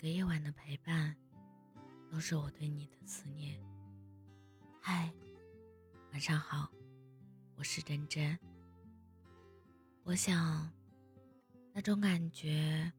个夜晚的陪伴，都是我对你的思念。嗨，晚上好，我是真真。我想，那种感觉，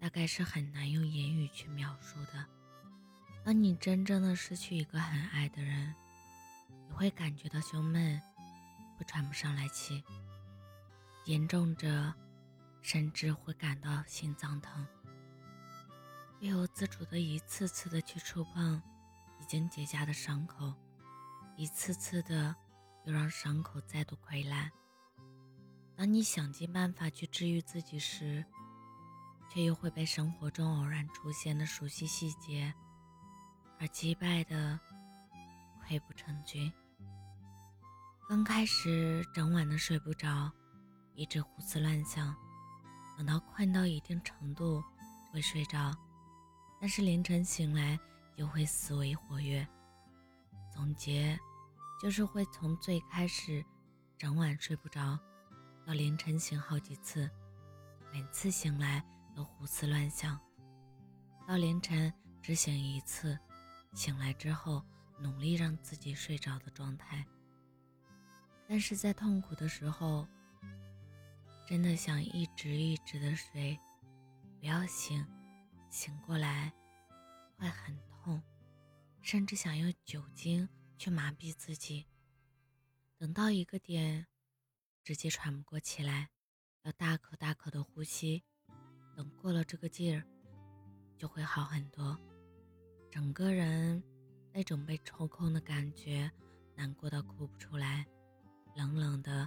大概是很难用言语去描述的。当你真正的失去一个很爱的人，你会感觉到胸闷，会喘不上来气，严重者，甚至会感到心脏疼。不由自主的一次次的去触碰已经结痂的伤口，一次次的又让伤口再度溃烂。当你想尽办法去治愈自己时，却又会被生活中偶然出现的熟悉细节而击败的溃不成军。刚开始整晚的睡不着，一直胡思乱想，等到困到一定程度会睡着。但是凌晨醒来又会思维活跃，总结就是会从最开始整晚睡不着，到凌晨醒好几次，每次醒来都胡思乱想，到凌晨只醒一次，醒来之后努力让自己睡着的状态。但是在痛苦的时候，真的想一直一直的睡，不要醒。醒过来会很痛，甚至想用酒精去麻痹自己。等到一个点，直接喘不过气来，要大口大口的呼吸。等过了这个劲儿，就会好很多。整个人那种被抽空的感觉，难过到哭不出来，冷冷的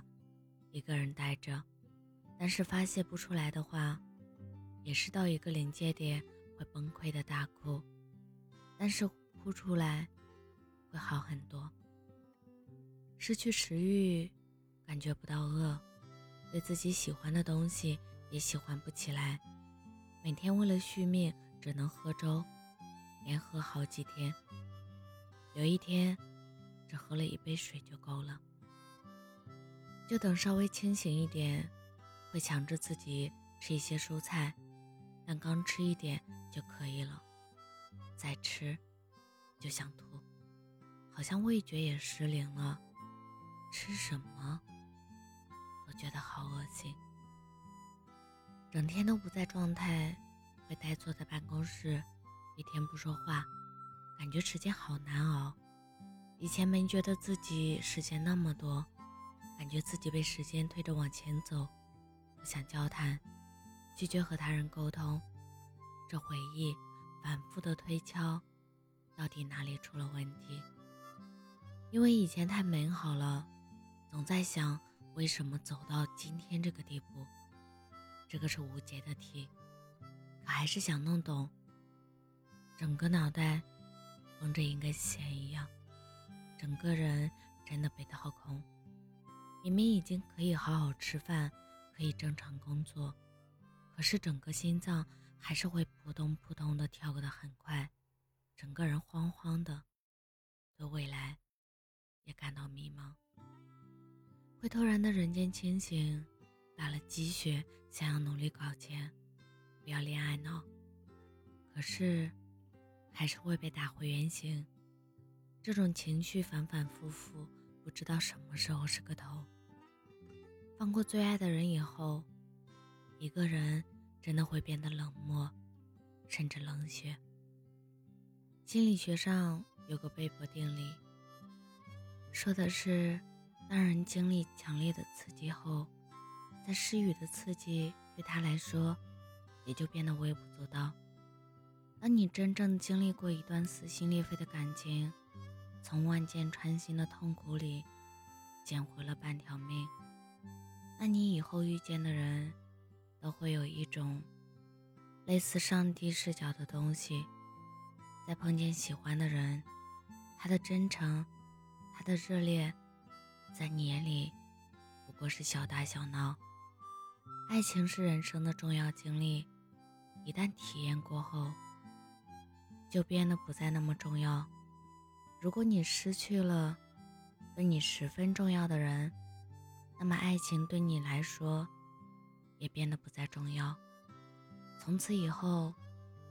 一个人待着。但是发泄不出来的话，也是到一个临界点。崩溃的大哭，但是哭出来会好很多。失去食欲，感觉不到饿，对自己喜欢的东西也喜欢不起来。每天为了续命，只能喝粥，连喝好几天。有一天，只喝了一杯水就够了。就等稍微清醒一点，会强制自己吃一些蔬菜。但刚吃一点就可以了，再吃就想吐，好像味觉也失灵了，吃什么都觉得好恶心。整天都不在状态，会呆坐在办公室，一天不说话，感觉时间好难熬。以前没觉得自己时间那么多，感觉自己被时间推着往前走，不想交谈。拒绝和他人沟通，这回忆反复的推敲，到底哪里出了问题？因为以前太美好了，总在想为什么走到今天这个地步。这个是无解的题，可还是想弄懂。整个脑袋蒙着一根弦一样，整个人真的被掏空。明明已经可以好好吃饭，可以正常工作。是整个心脏还是会扑通扑通的跳的很快，整个人慌慌的，对未来也感到迷茫。会突然的人间清醒，打了鸡血，想要努力搞钱，不要恋爱脑。可是还是会被打回原形，这种情绪反反复复，不知道什么时候是个头。放过最爱的人以后。一个人真的会变得冷漠，甚至冷血。心理学上有个贝博定理，说的是，当人经历强烈的刺激后，在失语的刺激对他来说也就变得微不足道。当你真正经历过一段撕心裂肺的感情，从万箭穿心的痛苦里捡回了半条命，那你以后遇见的人。都会有一种类似上帝视角的东西，在碰见喜欢的人，他的真诚，他的热烈，在你眼里不过是小打小闹。爱情是人生的重要经历，一旦体验过后，就变得不再那么重要。如果你失去了对你十分重要的人，那么爱情对你来说。也变得不再重要。从此以后，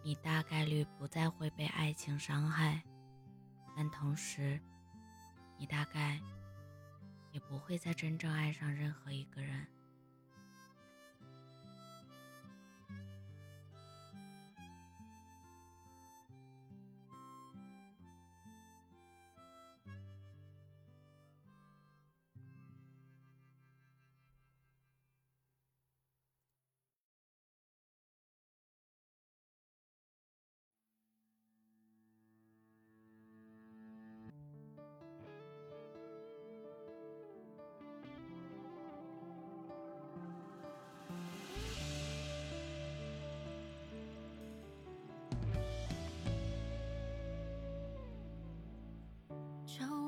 你大概率不再会被爱情伤害，但同时，你大概也不会再真正爱上任何一个人。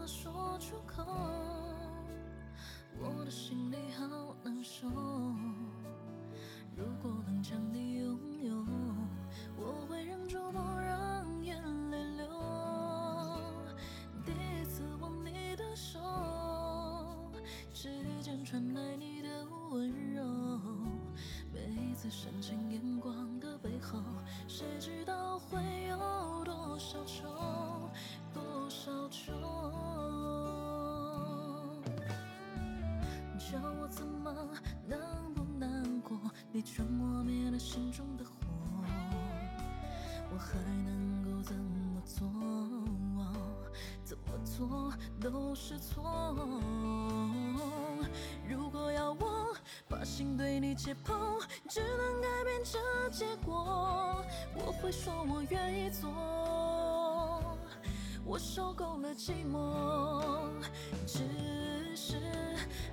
么说出口？我的心里好难受。如果能将你叫我怎么能不难过？你劝我灭了心中的火，我还能够怎么做？怎么做都是错。如果要我把心对你解剖，只能改变这结果，我会说我愿意做。我受够了寂寞，只是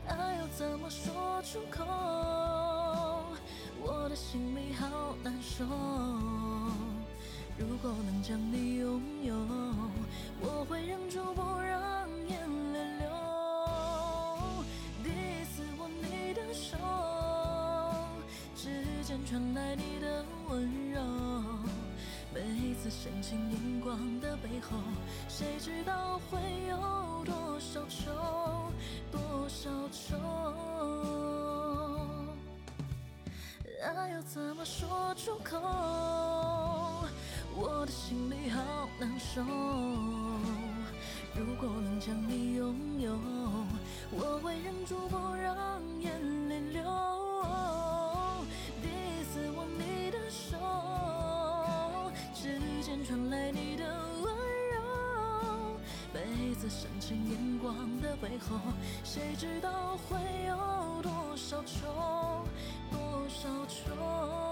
爱要怎么说出口？我的心里好难受。如果能将你拥有，我会忍住不让眼泪流。第一次握你的手，指尖传来你的温柔。深情眼光的背后，谁知道会有多少愁，多少愁？爱要怎么说出口？我的心里好难受。如果能将你拥有，我会忍住不让眼泪流。间传来你的温柔。每一次深情眼光的背后，谁知道会有多少愁，多少愁？